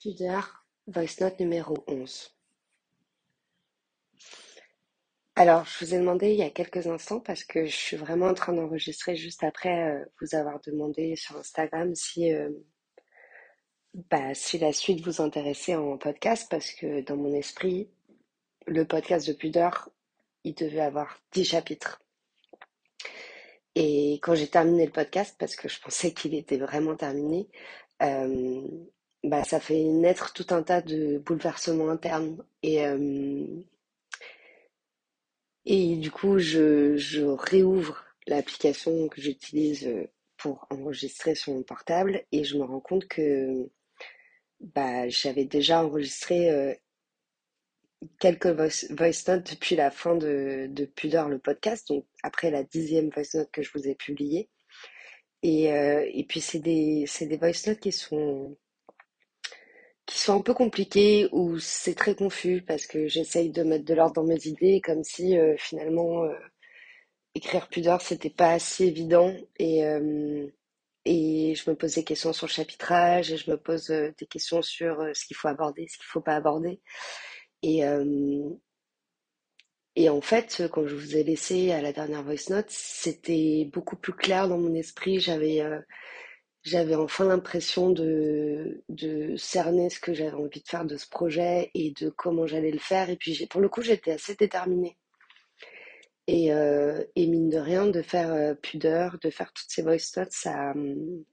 Pudeur, voice note numéro 11. Alors, je vous ai demandé il y a quelques instants, parce que je suis vraiment en train d'enregistrer juste après euh, vous avoir demandé sur Instagram si, euh, bah, si la suite vous intéressait en podcast, parce que dans mon esprit, le podcast de Pudeur, il devait avoir 10 chapitres. Et quand j'ai terminé le podcast, parce que je pensais qu'il était vraiment terminé, euh, bah, ça fait naître tout un tas de bouleversements internes. Et, euh, du coup, je, je réouvre l'application que j'utilise euh, pour enregistrer sur mon portable et je me rends compte que bah, j'avais déjà enregistré euh, quelques voice, voice notes depuis la fin de, de le podcast, donc après la dixième voice note que je vous ai publiée. Et, puis c'est des, des voice notes qui sont qui sont un peu compliqués ou c'est très confus parce que j'essaye de mettre de l'ordre dans mes idées comme si euh, finalement euh, écrire pudeur c'était pas si évident. Et euh, et je me pose des questions sur le chapitrage et je me pose euh, des questions sur ce qu'il faut aborder, ce qu'il faut pas aborder. Et et en fait quand je vous ai laissé à la dernière voice note c'était beaucoup plus clair dans mon esprit. J'avais j'avais enfin l'impression de, de cerner ce que j'avais envie de faire de ce projet et de comment j'allais le faire. Et puis, pour le coup, j'étais assez déterminée. Et, euh, et mine de rien, de faire euh, pudeur, de faire toutes ces voice notes, ça, hum,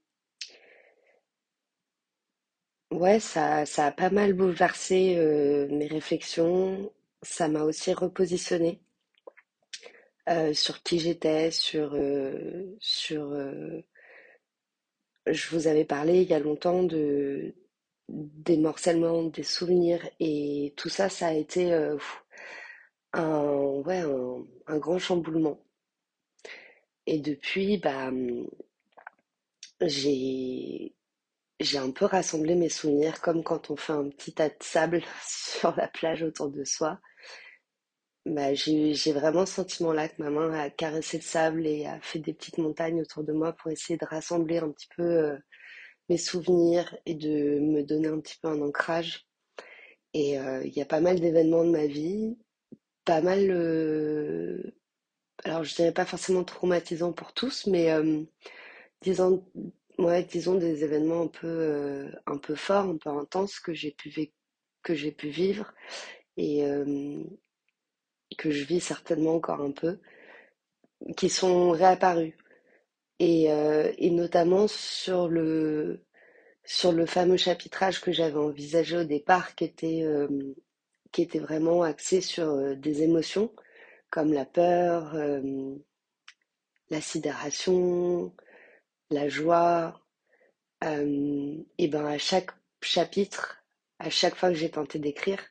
ouais, ça, ça a pas mal bouleversé euh, mes réflexions. Ça m'a aussi repositionné euh, sur qui j'étais, sur, sur. Je vous avais parlé il y a longtemps de des morcellement, des souvenirs et tout ça, ça a été euh, un, ouais, un, grand chamboulement. Et depuis, bah, j'ai, j'ai un peu rassemblé mes souvenirs comme quand on fait un petit tas de sable sur la plage autour de soi. Bah, j'ai, vraiment ce sentiment-là que ma main a caressé le sable et a fait des petites montagnes autour de moi pour essayer de rassembler un petit peu euh, mes souvenirs et de me donner un petit peu un ancrage. Et euh, il y a pas mal d'événements de ma vie, pas mal, euh, alors je dirais pas forcément traumatisants pour tous, mais disons, ouais, disons des événements un peu, un peu forts, un peu intenses que j'ai pu, pu vivre et que je vis certainement encore un peu, qui sont réapparus. Et, euh, et notamment sur le, sur le fameux chapitrage que j'avais envisagé au départ, qui était, euh, qui était vraiment axé sur euh, des émotions comme la peur, la sidération, la joie. Et ben à chaque chapitre, à chaque fois que j'ai tenté d'écrire,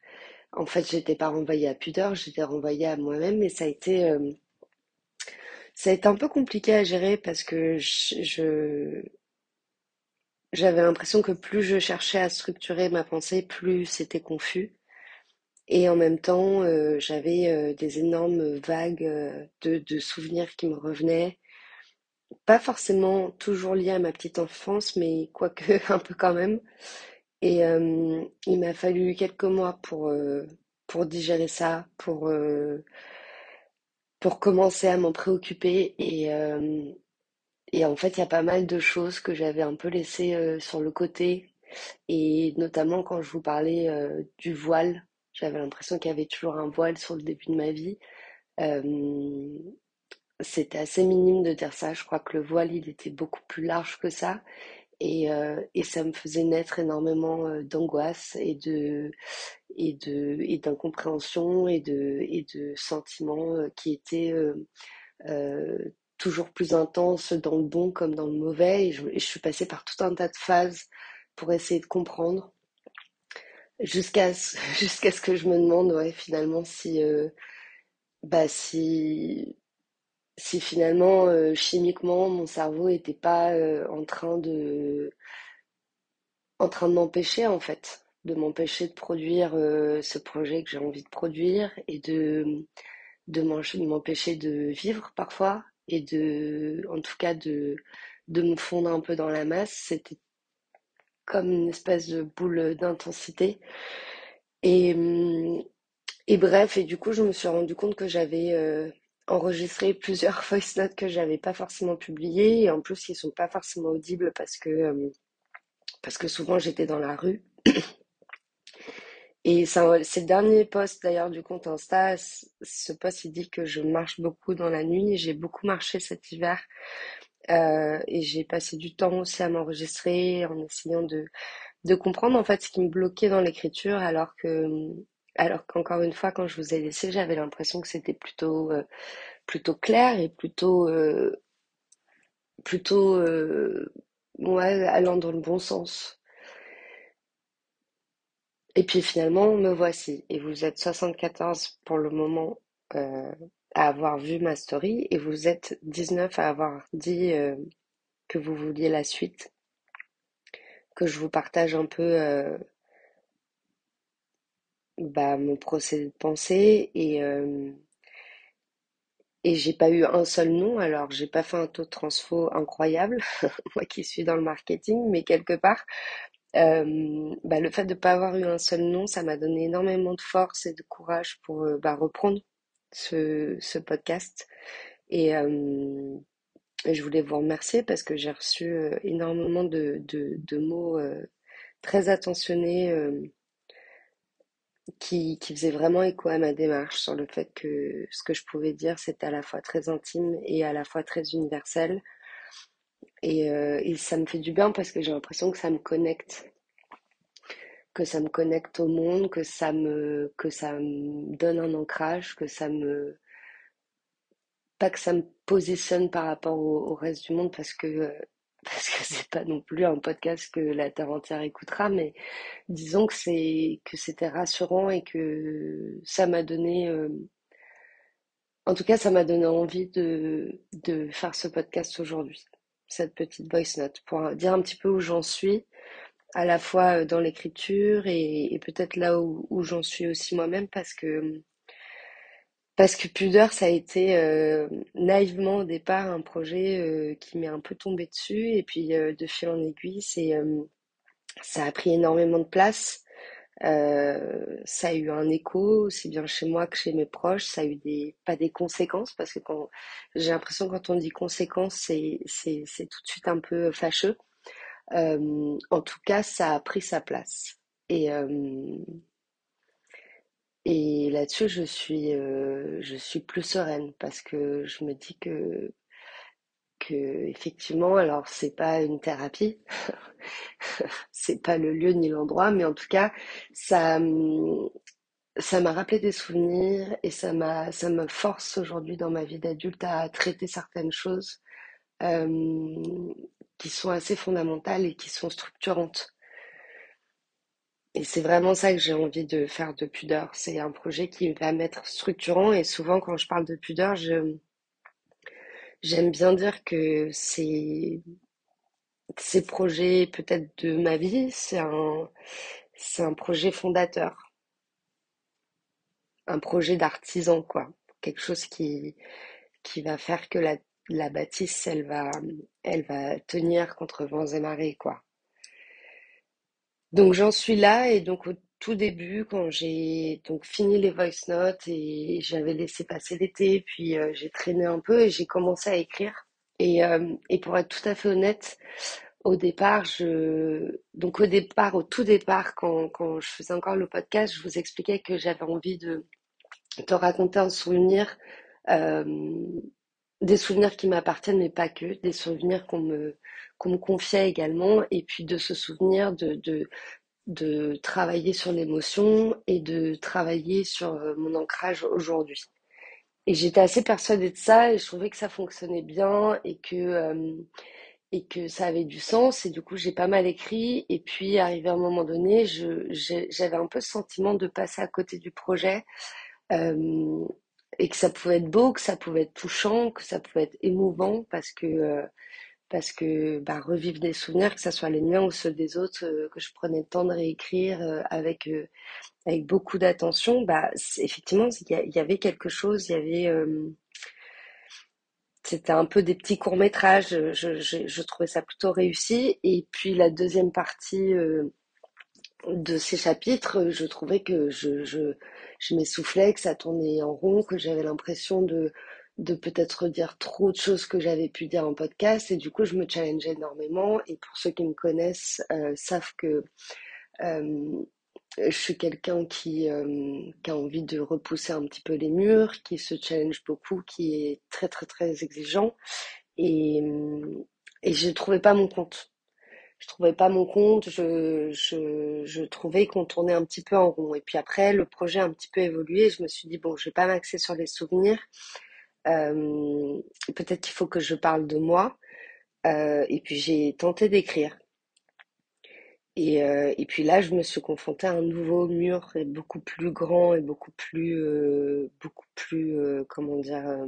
en fait, j'étais pas renvoyée à pudeur, j'étais renvoyée à moi-même et ça a été, euh, ça a un peu compliqué à gérer parce que j'avais l'impression que plus je cherchais à structurer ma pensée, plus c'était confus. Et en même temps, euh, j'avais euh, des énormes vagues de, de souvenirs qui me revenaient Pas forcément toujours lié à ma petite enfance, mais quoique un peu quand même. Et euh, il m'a fallu quelques mois pour, euh, pour digérer ça, pour, euh, pour commencer à m'en préoccuper. Et, et en fait, il y a pas mal de choses que j'avais un peu laissées sur le côté. Et notamment quand je vous parlais du voile, j'avais l'impression qu'il y avait toujours un voile sur le début de ma vie. C'était assez minime de dire ça. Je crois que le voile, il était beaucoup plus large que ça. Et, euh, et ça me faisait naître énormément euh, d'angoisse et de et de et d'incompréhension et de et de sentiments euh, qui étaient toujours plus intenses dans le bon comme dans le mauvais. Et je, et je suis passée par tout un tas de phases pour essayer de comprendre jusqu'à jusqu'à ce que je me demande ouais finalement si bah si si finalement euh, chimiquement mon cerveau était pas euh, en train de en train de m'empêcher en fait, de m'empêcher de produire euh, ce projet que j'ai envie de produire et de, de m'empêcher de vivre parfois et de, en tout cas de, de me fondre un peu dans la masse. C'était, comme une espèce de boule d'intensité. Et, hum, et bref, et du coup, je me suis rendu compte que j'avais enregistré plusieurs voice notes que j'avais pas forcément publiées, et en plus, ils sont pas forcément audibles parce que, euh, parce que souvent j'étais dans la rue. Et c'est le dernier post d'ailleurs du compte Insta. Ce post, il dit que je marche beaucoup dans la nuit. J'ai beaucoup marché cet hiver. Euh, et j'ai passé du temps aussi à m'enregistrer en essayant de, de comprendre en fait ce qui me bloquait dans l'écriture alors que alors qu'encore une fois quand je vous ai laissé j'avais l'impression que c'était plutôt euh, plutôt clair et plutôt euh, plutôt ouais, allant dans le bon sens. Et puis finalement me voici. Et vous êtes 74 pour le moment à avoir vu ma story et vous êtes 19 à avoir dit que vous vouliez la suite. Que je vous partage un peu euh, bah, mon procédé de pensée et euh, et j'ai pas eu un seul nom alors j'ai pas fait un taux de transfo incroyable moi qui suis dans le marketing mais quelque part euh, bah, le fait de pas avoir eu un seul nom ça m'a donné énormément de force et de courage pour bah, reprendre ce, ce podcast. Et je voulais vous remercier parce que j'ai reçu euh, énormément de, de, mots euh, très attentionnés euh, qui, qui faisaient vraiment écho à ma démarche sur le fait que ce que je pouvais dire, c'était à la fois très intime et à la fois très universel. Et, et ça me fait du bien parce que j'ai l'impression que ça me connecte que ça me connecte au monde, que ça me que ça me donne un ancrage, que ça me pas que ça me positionne par rapport au, reste du monde parce que euh, parce que c'est pas non plus un podcast que la terre entière écoutera, mais disons que c'était rassurant et que ça m'a donné, euh, en tout cas, ça m'a donné envie de faire ce podcast aujourd'hui, cette petite voice note. Pour dire un petit peu où j'en suis, à la fois euh, dans l'écriture et, peut-être là où j'en suis aussi moi-même parce que parce que Pudeur, ça a été euh, naïvement au départ un projet euh, qui m'est un peu tombé dessus et puis euh, de fil en aiguille, c'est ça a pris énormément de place. ça a eu un écho aussi bien chez moi que chez mes proches. Ça a eu des pas des conséquences parce que quand j'ai l'impression quand on dit conséquences, c'est c'est c'est tout de suite un peu fâcheux. en tout cas, ça a pris sa place et et là-dessus, je suis, euh, je suis plus sereine parce que je me dis que, que effectivement, alors c'est pas une thérapie, c'est pas le lieu ni l'endroit, mais en tout cas, ça, ça m'a rappelé des souvenirs et ça m'a, ça me force aujourd'hui dans ma vie d'adulte à traiter certaines choses euh, qui sont assez fondamentales et qui sont structurantes. Et c'est vraiment ça que j'ai envie de faire de pudeur. C'est un projet qui va m'être structurant et souvent quand je parle de pudeur, je, j'aime bien dire que c'est ces projets peut-être de ma vie, c'est un, c'est un projet fondateur. Un projet d'artisan, quoi. Quelque chose qui, qui va faire que la, la bâtisse, elle va, elle va tenir contre vents et marées, quoi. Donc j'en suis là et donc au tout début quand j'ai donc fini les voice notes et j'avais laissé passer l'été puis euh, j'ai traîné un peu et j'ai commencé à écrire. Et, euh, et pour être tout à fait honnête au départ je donc au départ au tout départ quand, quand je faisais encore le podcast je vous expliquais que j'avais envie de te raconter un souvenir euh, des souvenirs qui m'appartiennent mais pas que des souvenirs qu'on me qu'on me confiait également, et puis de se souvenir de, de, de travailler sur l'émotion et de travailler sur euh, mon ancrage aujourd'hui. Et j'étais assez persuadée de ça et je trouvais que ça fonctionnait bien et que, euh, et que ça avait du sens. Et du coup, j'ai pas mal écrit. Et puis, arrivé à un moment donné, j'avais un peu ce sentiment de passer à côté du projet. Euh, et que ça pouvait être beau, que ça pouvait être touchant, que ça pouvait être émouvant parce que parce que bah, revivre des souvenirs, que ce soit les miens ou ceux des autres, euh, que je prenais le temps de réécrire euh, avec, euh, avec beaucoup d'attention, bah, effectivement, il y, avait quelque chose, il y avait... c'était un peu des petits courts-métrages. Je, je, je, trouvais ça plutôt réussi. Et puis la deuxième partie de ces chapitres, je trouvais que je, je, je m'essoufflais, que ça tournait en rond, que j'avais l'impression de, de peut-être dire trop de choses que j'avais pu dire en podcast. Et du coup, je me challengeais énormément. Et pour ceux qui me connaissent, euh, savent que euh, je suis quelqu'un qui, euh, qui, a envie de repousser un petit peu les murs, qui se challenge beaucoup, qui est très très très exigeant. Et, et je ne trouvais pas mon compte. Je trouvais pas mon compte, je, je, je trouvais qu'on tournait un petit peu en rond. Et puis après, le projet a un petit peu évolué. Je me suis dit, bon, je vais pas m'axer sur les souvenirs. Euh, peut-être qu'il faut que je parle de moi. Euh, et puis j'ai tenté d'écrire. Et, euh, et, puis là, je me suis confrontée à un nouveau mur et beaucoup plus grand et beaucoup plus, beaucoup plus, comment dire,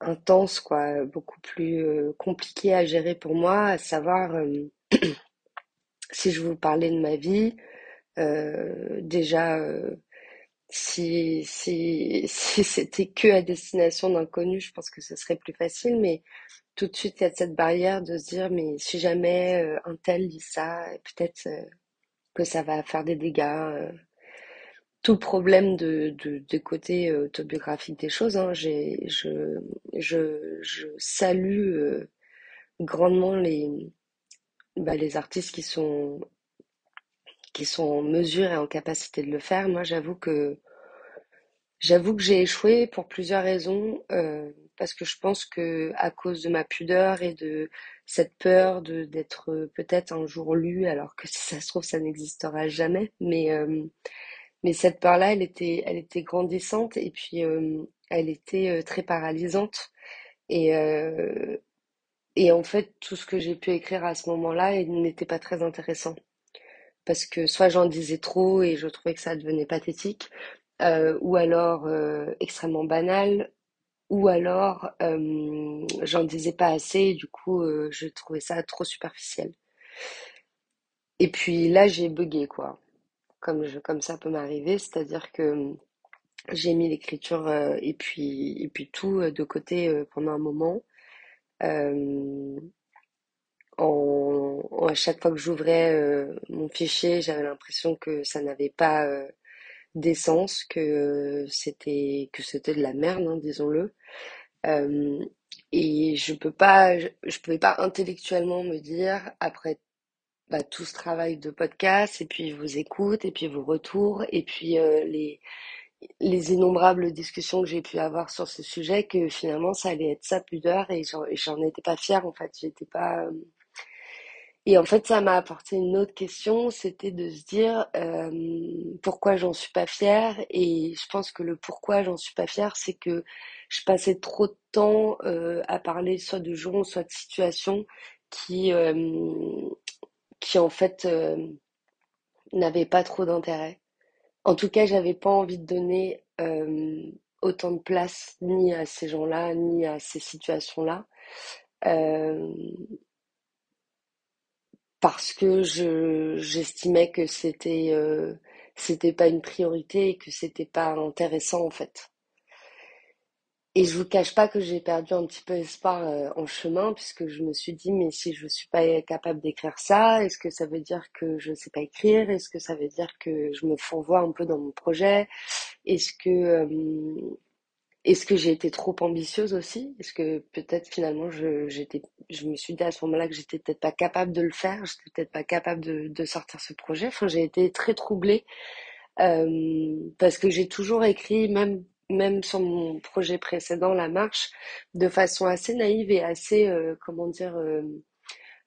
intense, quoi, beaucoup plus compliqué à gérer pour moi, à savoir si je vous parlais de ma vie, déjà, si, si, si c'était que à destination d'inconnus, je pense que ce serait plus facile, mais tout de suite, il y a cette barrière de se dire, mais si jamais euh, un tel dit ça, peut-être euh, que ça va faire des dégâts. Euh. tout problème de, de, de côté autobiographique des choses, hein, j'ai, je, je, je salue grandement les, bah, les artistes qui sont, qui sont en mesure et en capacité de le faire. Moi, j'avoue que j'avoue que j'ai échoué pour plusieurs raisons parce que je pense que à cause de ma pudeur et de cette peur de d'être euh, peut-être un jour lue, alors que si ça se trouve ça n'existera jamais, mais euh, mais cette peur-là, elle était elle était grandissante et puis euh, elle était très paralysante. Et et en fait tout ce que j'ai pu écrire à ce moment-là n'était pas très intéressant parce que soit j'en disais trop et je trouvais que ça devenait pathétique, ou alors extrêmement banal, ou alors euh, j'en disais pas assez et du coup euh, je trouvais ça trop superficiel. Et puis là j'ai bugué quoi, comme ça peut m'arriver, c'est-à-dire que j'ai mis l'écriture euh, et puis tout de côté pendant un moment. En, à chaque fois que j'ouvrais mon fichier, j'avais l'impression que ça n'avait pas d'essence, que c'était que c'était de la merde, hein, disons-le. Euh, et je peux pas, je, pouvais pas intellectuellement me dire après bah, tout ce travail de podcast et puis vos écoutes et puis vos retours et puis euh, les les innombrables discussions que j'ai pu avoir sur ce sujet que finalement ça allait être ça pudeur et j'en étais pas fière en fait j'étais pas euh, et en fait, ça m'a apporté une autre question, c'était de se dire pourquoi j'en suis pas fière. Et je pense que le pourquoi j'en suis pas fière, c'est que je passais trop de temps à parler soit de gens, soit de situations qui, qui en fait n'avaient pas trop d'intérêt. En tout cas, j'avais pas envie de donner autant de place ni à ces gens-là, ni à ces situations-là parce que je j'estimais que c'était euh, c'était pas une priorité et que c'était pas intéressant en fait. Et je vous cache pas que j'ai perdu un petit peu espoir euh, en chemin puisque je me suis dit mais si je suis pas capable d'écrire ça, est-ce que ça veut dire que je sais pas écrire? Est-ce que ça veut dire que je me fourvoie un peu dans mon projet? Est-ce que euh, est-ce que j'ai été trop ambitieuse aussi? Est-ce que peut-être finalement je, j'étais, je me suis dit à ce moment-là que j'étais peut-être pas capable de le faire, j'étais peut-être pas capable de, sortir ce projet. Enfin, j'ai été très troublée euh, parce que j'ai toujours écrit, même même sur mon projet précédent, La Marche, de façon assez naïve et assez, euh, comment dire,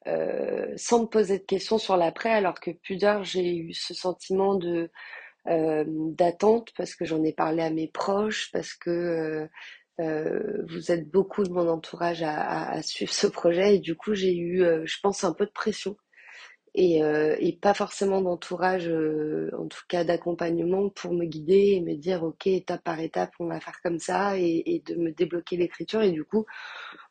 euh, sans me poser de questions sur l'après, alors que Pudeur, j'ai eu ce sentiment de d'attente parce que j'en ai parlé à mes proches, parce que euh, euh, vous êtes beaucoup de mon entourage à, suivre ce projet et du coup j'ai eu, je pense, un peu de pression et, et pas forcément d'entourage, en tout cas d'accompagnement pour me guider et me dire ok étape par étape on va faire comme ça et, de me débloquer l'écriture et du coup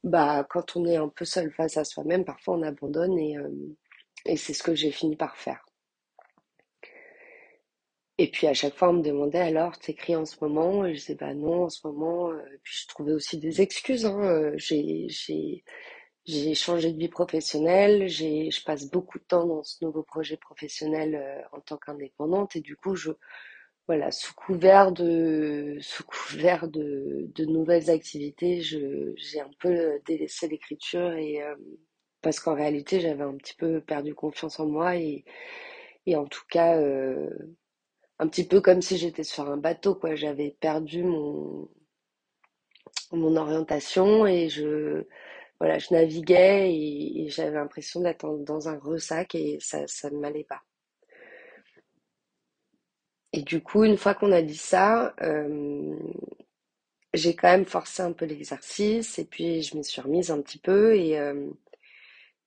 bah quand on est un peu seul face à soi-même parfois on abandonne et c'est ce que j'ai fini par faire. Et puis à chaque fois, on me demandait alors, t'écris en ce moment? Et je disais bah non, en ce moment. euh, Et puis je trouvais aussi des excuses. Hein. euh, J'ai, j'ai, j'ai changé de vie professionnelle. J'ai, je passe beaucoup de temps dans ce nouveau projet professionnel euh, en tant qu'indépendante. Et du coup, je, voilà, sous couvert de, sous couvert de, de nouvelles activités, je, j'ai un peu délaissé l'écriture et parce qu'en réalité, j'avais un petit peu perdu confiance en moi et, et en tout cas. Un petit peu comme si j'étais sur un bateau, quoi. J'avais perdu mon, orientation et je, naviguais et, j'avais l'impression d'être dans un ressac et ça, ça ne m'allait pas. Et du coup, une fois qu'on a dit ça, euh, j'ai quand même forcé un peu l'exercice et puis je m'y suis remise un petit peu et, euh,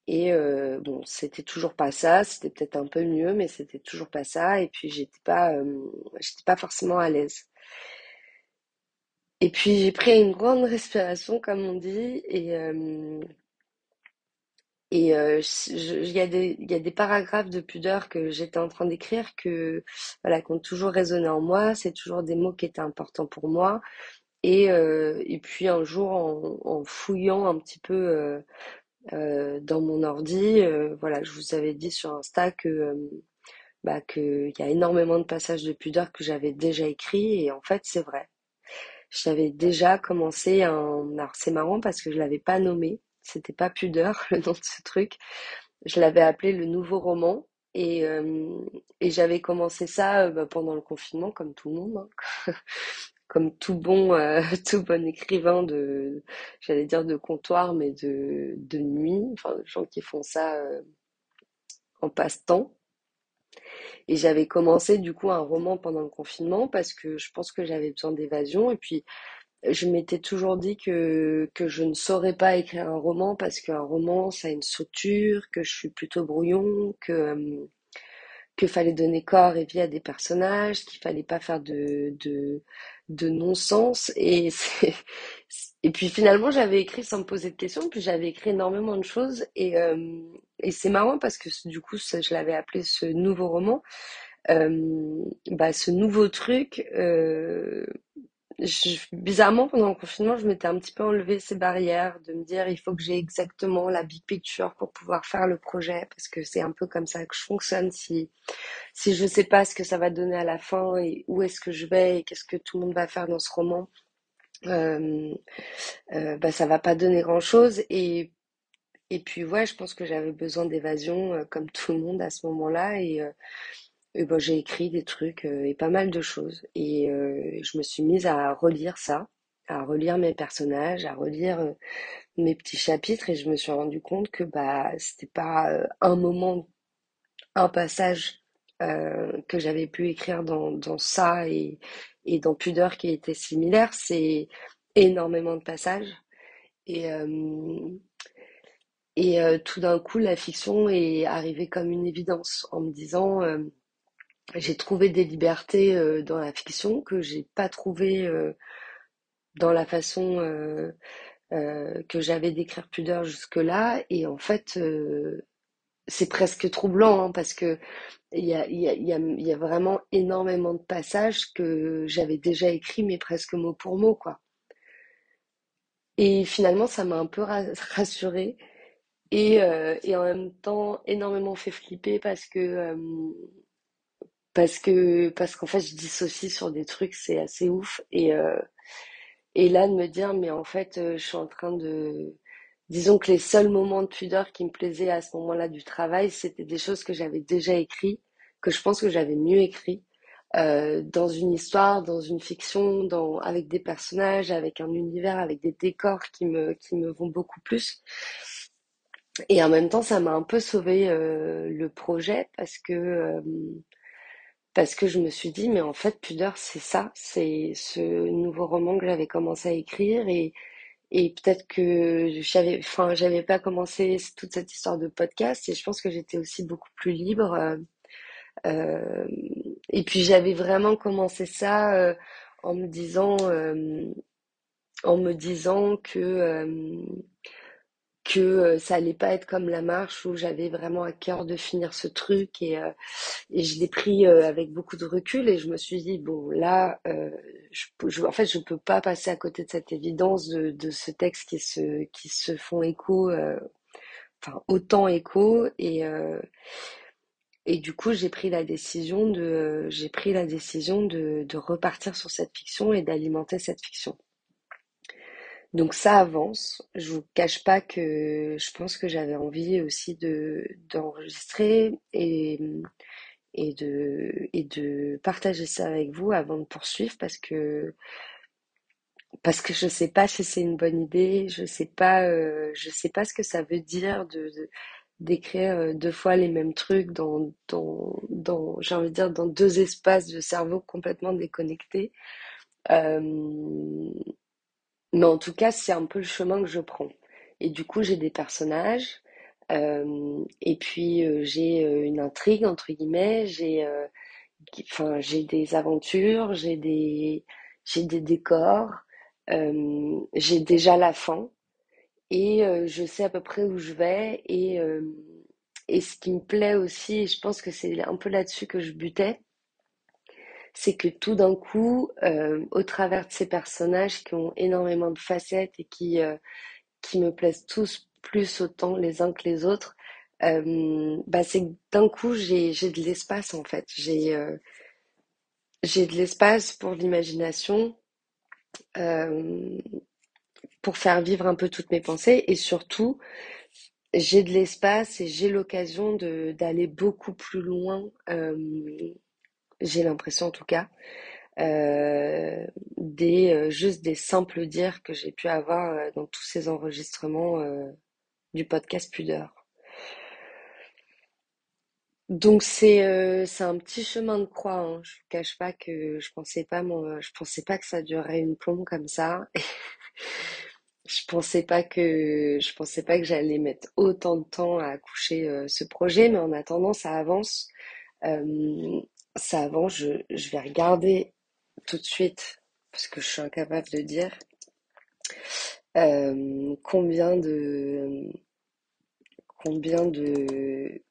et euh, bon, c'était toujours pas ça, c'était peut-être un peu mieux, mais c'était toujours pas ça et puis j'étais pas, euh, j'étais pas forcément à l'aise. Et puis j'ai pris une grande respiration, comme on dit, et euh, et euh, il y a des y a des paragraphes de pudeur que j'étais en train d'écrire que voilà qui ont toujours résonné en moi. C'est toujours des mots qui étaient importants pour moi. Et et puis un jour en, fouillant un petit peu dans mon ordi, euh, voilà, je vous avais dit sur Insta que euh, bah que il y a énormément de passages de pudeur que j'avais déjà écrits et en fait c'est vrai. J'avais déjà commencé un... Alors c'est marrant parce que je l'avais pas nommé, c'était pas Pudeur le nom de ce truc. Je l'avais appelé le nouveau roman et, euh, et j'avais commencé ça euh, bah, pendant le confinement comme tout le monde, hein. Comme tout bon euh, tout bon écrivain de j'allais dire de comptoir mais de de nuit, enfin de gens qui font ça euh, en passe-temps. Et j'avais commencé du coup un roman pendant le confinement parce que je pense que j'avais besoin d'évasion et puis Je m'étais toujours dit que, que je ne saurais pas écrire un roman parce qu'un roman, ça a une structure, que je suis plutôt brouillon, que, euh, que fallait donner corps et vie à des personnages, qu'il fallait pas faire de, de, de non-sens. Et et puis finalement, j'avais écrit sans me poser de questions, puis j'avais écrit énormément de choses. Et, euh, et c'est marrant parce que du coup, je l'avais appelé ce nouveau roman. Euh, bah, ce nouveau truc, euh, bizarrement, pendant le confinement, je m'étais un petit peu enlevé ces barrières de me dire il faut que j'ai exactement la big picture pour pouvoir faire le projet parce que c'est un peu comme ça que je fonctionne. Si, si je sais pas ce que ça va donner à la fin et où est-ce que je vais et qu'est-ce que tout le monde va faire dans ce roman, euh, euh, bah ça va pas donner grand-chose. Et, puis je pense que j'avais besoin d'évasion euh, comme tout le monde à ce moment-là et, et ben, j'ai écrit des trucs euh, et pas mal de choses. Et euh, je me suis mise à relire ça, à relire mes personnages, à relire euh, mes petits chapitres et je me suis rendu compte que bah c'était pas euh, un moment, un passage euh, que j'avais pu écrire dans, dans ça et, et dans Pudeur qui était similaire, c'est énormément de passages. Et, et tout d'un coup, la fiction est arrivée comme une évidence en me disant J'ai trouvé des libertés euh, dans la fiction que j'ai pas trouvé euh, dans la façon euh, que j'avais d'écrire Pudeur jusque-là. Et en fait, c'est presque troublant hein, parce que il y a, y a, y a, vraiment énormément de passages que j'avais déjà écrits, mais presque mot pour mot, quoi. Et finalement, ça m'a un peu ra- rassurée et, et en même temps énormément fait flipper parce que parce que parce qu'en fait, je dissocie sur des trucs, c'est assez ouf. Et, euh, Et là, de me dire, mais en fait, euh, je suis en train de... Disons que les seuls moments de pudeur qui me plaisaient à ce moment-là du travail, c'était des choses que j'avais déjà écrites, que je pense que j'avais mieux écrit, euh, dans une histoire, dans une fiction, dans, avec des personnages, avec un univers, avec des décors qui me, qui me vont beaucoup plus. Et en même temps, ça m'a un peu sauvé euh, le projet parce que, parce que je me suis dit, mais en fait, Pudeur, c'est ça, c'est ce nouveau roman que j'avais commencé à écrire et Et peut-être que j'avais, enfin, j'avais pas commencé toute cette histoire de podcast et je pense que j'étais aussi beaucoup plus libre. euh, euh, et puis j'avais vraiment commencé ça euh, en me disant, euh, en me disant que, euh, que euh, ça allait pas être comme la marche où j'avais vraiment à cœur de finir ce truc et, euh, et je l'ai pris euh, avec beaucoup de recul et je me suis dit bon là je, en fait je peux pas passer à côté de cette évidence de, de ce texte qui se qui se font écho enfin autant écho et et du coup j'ai pris la décision de j'ai pris la décision de, de repartir sur cette fiction et d'alimenter cette fiction donc ça avance. Je vous cache pas que je pense que j'avais envie aussi de d'enregistrer et et de et de partager ça avec vous avant de poursuivre parce que parce que je sais pas si c'est une bonne idée, je sais pas euh, je sais pas ce que ça veut dire de, d'écrire euh, deux fois les mêmes trucs dans dans dans j'ai envie de dire dans deux espaces de cerveau complètement déconnectés. Euh, mais en tout cas, c'est un peu le chemin que je prends. Et du coup, j'ai des personnages, euh, et puis euh, j'ai euh, une intrigue, entre guillemets, j'ai enfin, j'ai des aventures, j'ai des, des décors, j'ai déjà la fin, et je sais à peu près où je vais, et, et ce qui me plaît aussi, et je pense que c'est un peu là-dessus que je butais, c'est que tout d'un coup, euh, au travers de ces personnages qui ont énormément de facettes et qui, euh, qui me plaisent tous plus autant les uns que les autres, euh, bah c'est que d'un coup, j'ai, de l'espace en fait. J'ai, de l'espace pour l'imagination, pour faire vivre un peu toutes mes pensées et surtout, j'ai de l'espace et j'ai l'occasion d'aller beaucoup plus loin j'ai l'impression en tout cas, euh, des euh, juste des simples dires que j'ai pu avoir euh, dans tous ces enregistrements du podcast Pudeur. Donc c'est c'est un petit chemin de croix. Hein. Je vous cache pas que je pensais pas mon, je pensais pas que ça durerait une plombe comme ça. je pensais pas que je pensais pas que j'allais mettre autant de temps à accoucher ce projet, mais en attendant ça avance. Ça avant, je, je vais regarder tout de suite, parce que je suis incapable de dire, euh, combien de combien de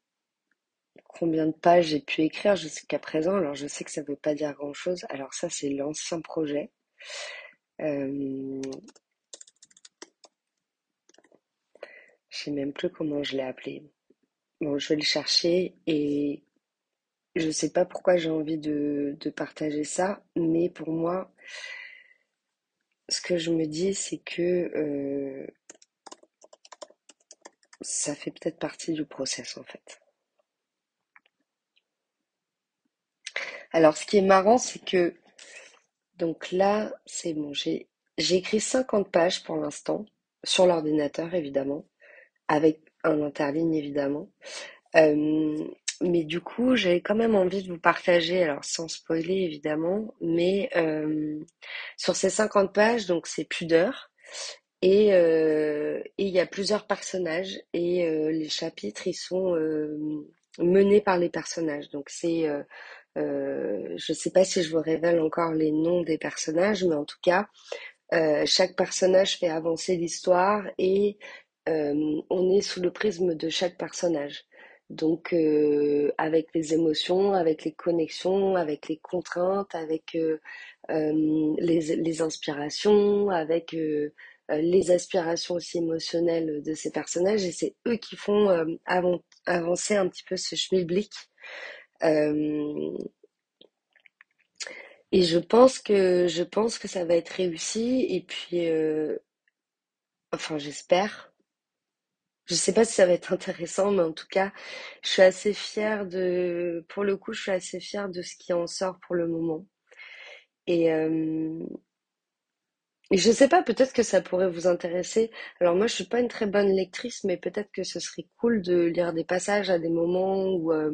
combien de pages j'ai pu écrire jusqu'à présent. Alors je sais que ça ne veut pas dire grand chose. Alors ça c'est l'ancien projet. Euh, je sais même plus comment je l'ai appelé. Bon, je vais le chercher et je sais pas pourquoi j'ai envie de, de partager ça, mais pour moi, ce que je me dis, c'est que euh, ça fait peut-être partie du process en fait. Alors, ce qui est marrant, c'est que donc là, c'est bon, j'ai j'ai écrit 50 pages pour l'instant sur l'ordinateur évidemment, avec un interligne évidemment. Euh, mais du coup, j'avais quand même envie de vous partager, alors sans spoiler évidemment, mais euh, sur ces 50 pages, donc c'est pudeur, et euh, il y a plusieurs personnages, et euh, les chapitres, ils sont menés par les personnages. Donc c'est, je sais pas si je vous révèle encore les noms des personnages, mais en tout cas, chaque personnage fait avancer l'histoire et on est sous le prisme de chaque personnage. Donc euh, avec les émotions, avec les connexions, avec les contraintes, avec euh, euh, les, inspirations, avec les aspirations aussi émotionnelles de ces personnages. Et c'est eux qui font avancer un petit peu ce schmilblick. et je pense que je pense que ça va être réussi. Et puis, enfin j'espère. Je sais pas si ça va être intéressant, mais en tout cas, je suis assez fière de, pour le coup, je suis assez fière de ce qui en sort pour le moment. Et, euh, je sais pas, peut-être que ça pourrait vous intéresser. Alors moi, je suis pas une très bonne lectrice, mais peut-être que ce serait cool de lire des passages à des moments où, euh,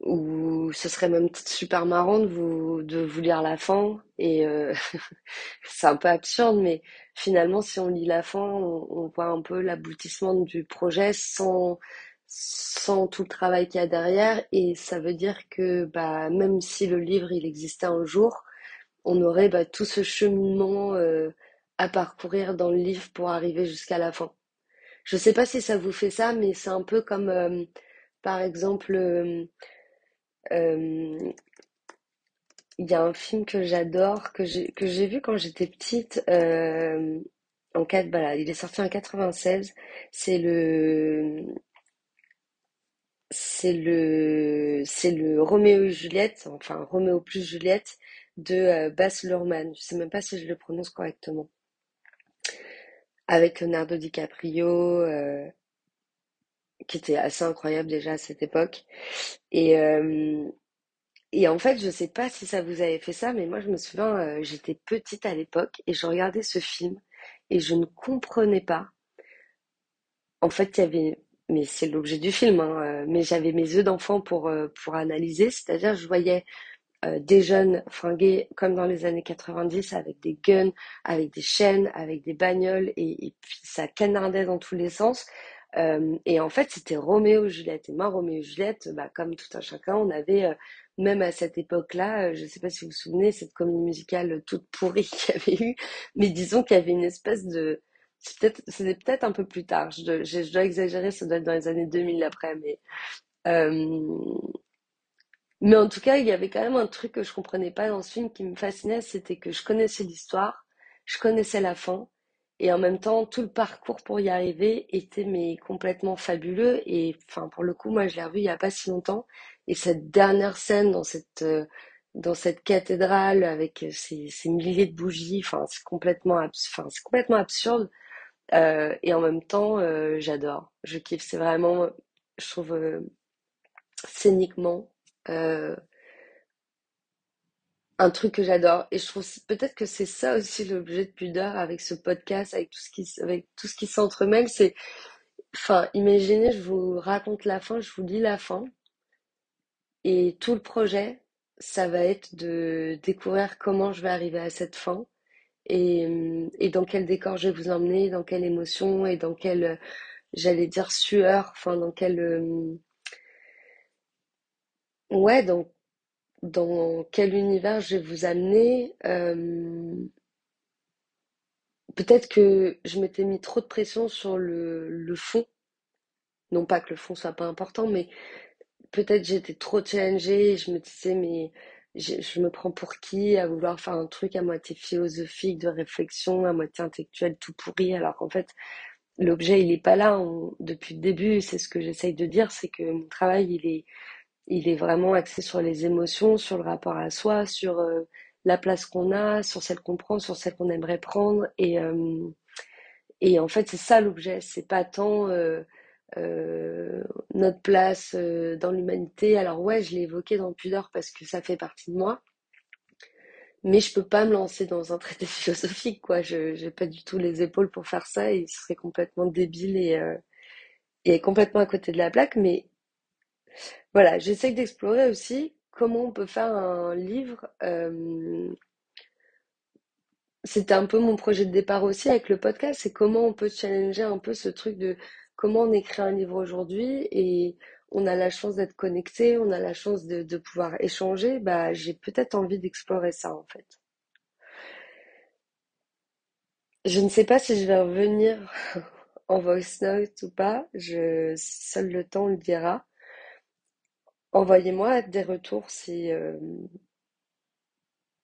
ou ce serait même super marrant de vous, de vous lire la fin. Et euh, c'est un peu absurde, mais finalement, si on lit la fin, on, voit un peu l'aboutissement du projet sans, sans tout le travail qu'il y a derrière. Et ça veut dire que bah, même si le livre il existait un jour, on aurait bah, tout ce cheminement euh, à parcourir dans le livre pour arriver jusqu'à la fin. Je sais pas si ça vous fait ça, mais c'est un peu comme, euh, par exemple, euh, euh, il y a un film que j'adore, que j'ai vu quand j'étais petite. euh, en quatre, voilà, il est sorti en 96. C'est le, c'est le, c'est le Roméo et Juliette, enfin Roméo plus Juliette de euh, Baz Luhrmann. Je sais même pas si je le prononce correctement. Avec Leonardo DiCaprio, euh, qui était assez incroyable déjà à cette époque. Et, euh, et en fait, je sais pas si ça vous avait fait ça, mais moi je me souviens, euh, j'étais petite à l'époque et je regardais ce film et je ne comprenais pas. En fait, il y avait, mais c'est l'objet du film, hein, euh, mais j'avais mes yeux d'enfant pour, euh, pour analyser, c'est-à-dire je voyais des jeunes fringués comme dans les années 90 avec des guns, avec des chaînes, avec des bagnoles et, puis ça canardait dans tous les sens. Et en fait, c'était Roméo et Juliette. Et moi, Roméo et Juliette, bah, comme tout un chacun, on avait, même à cette époque-là, euh, je ne sais pas si vous vous souvenez, cette comédie musicale toute pourrie qu'il y avait eu, mais disons qu'il y avait une espèce de... c'était peut-être un peu plus tard, je dois, exagérer, ça doit être dans les années 2000 après, mais... euh, mais en tout cas, il y avait quand même un truc que je comprenais pas dans ce film qui me fascinait, c'était que je connaissais l'histoire, je connaissais la fin, et en même temps, tout le parcours pour y arriver était mais complètement fabuleux. Et enfin, pour le coup, moi, je l'ai revu il y a pas si longtemps, et cette dernière scène dans cette euh, dans cette cathédrale avec ces, ces milliers de bougies, enfin, c'est complètement enfin, c'est complètement absurde. Euh, et en même temps, euh, j'adore, je kiffe. C'est vraiment, je trouve euh, scéniquement. Un truc que j'adore. Et je trouve peut-être que c'est ça aussi l'objet de Pudeur avec ce podcast, avec tout ce qui, avec tout ce qui s'entremêle. C'est, enfin, imaginez, je vous raconte la fin, je vous lis la fin. Et tout le projet, ça va être de découvrir comment je vais arriver à cette fin. Et, et dans quel décor je vais vous emmener, dans quelle émotion et dans quelle, j'allais dire sueur, enfin, dans quel, euh, ouais, dans, dans quel univers je vais vous amener. euh, Peut-être que je m'étais mis trop de pression sur le, fond. Non pas que le fond soit pas important, mais peut-être j'étais trop challengée je me disais, mais je, me prends pour qui à vouloir faire un truc à moitié philosophique, de réflexion, à moitié intellectuel, tout pourri, alors qu'en fait, l'objet, il est pas là. Depuis le début, c'est ce que j'essaye de dire, c'est que mon travail, il est, il est vraiment axé sur les émotions, sur le rapport à soi, sur euh, la place qu'on a, sur celle qu'on prend, sur celle qu'on aimerait prendre. Et, euh, en fait, c'est ça l'objet. C'est pas tant euh, notre place dans l'humanité. Alors ouais, je l'ai évoqué dans Pudeur parce que ça fait partie de moi. Mais je peux pas me lancer dans un traité philosophique, quoi. Je j'ai pas du tout les épaules pour faire ça et ce serait complètement débile et, complètement à côté de la plaque. Voilà, j'essaie d'explorer aussi comment on peut faire un livre. euh, C'était un peu mon projet de départ aussi avec le podcast, c'est comment on peut challenger un peu ce truc de comment on écrit un livre aujourd'hui et on a la chance d'être connecté, on a la chance de, pouvoir échanger. Bah, j'ai peut-être envie d'explorer ça en fait. Je ne sais pas si je vais revenir en voice note ou pas, seul le temps le dira. Envoyez-moi des retours euh,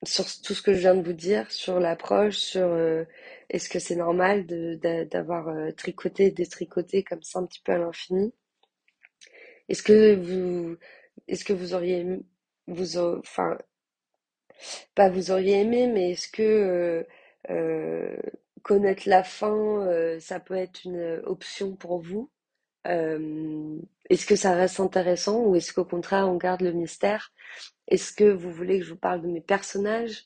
sur tout ce que je viens de vous dire, sur l'approche, sur euh, est-ce que c'est normal de, d'a- d'avoir euh, tricoté, détricoté comme ça un petit peu à l'infini? Est-ce que vous, est-ce que vous auriez, aimé- vous, enfin, pas vous auriez aimé, mais est-ce que connaître la fin, ça peut être une option pour vous? Euh, est-ce que ça reste intéressant ou est-ce qu'au contraire on garde le mystère? Est-ce que vous voulez que je vous parle de mes personnages?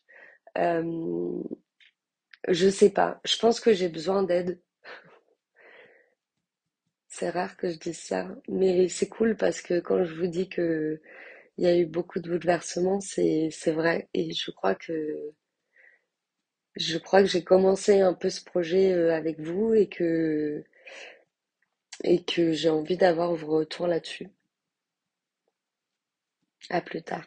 Euh, Je sais pas. Je pense que j'ai besoin d'aide. C'est rare que je dise ça, mais c'est cool parce que quand je vous dis que il y a eu beaucoup de bouleversements, c'est vrai et je crois que je crois que j'ai commencé un peu ce projet euh, avec vous et que et que j'ai envie d'avoir vos retours là-dessus. À plus tard.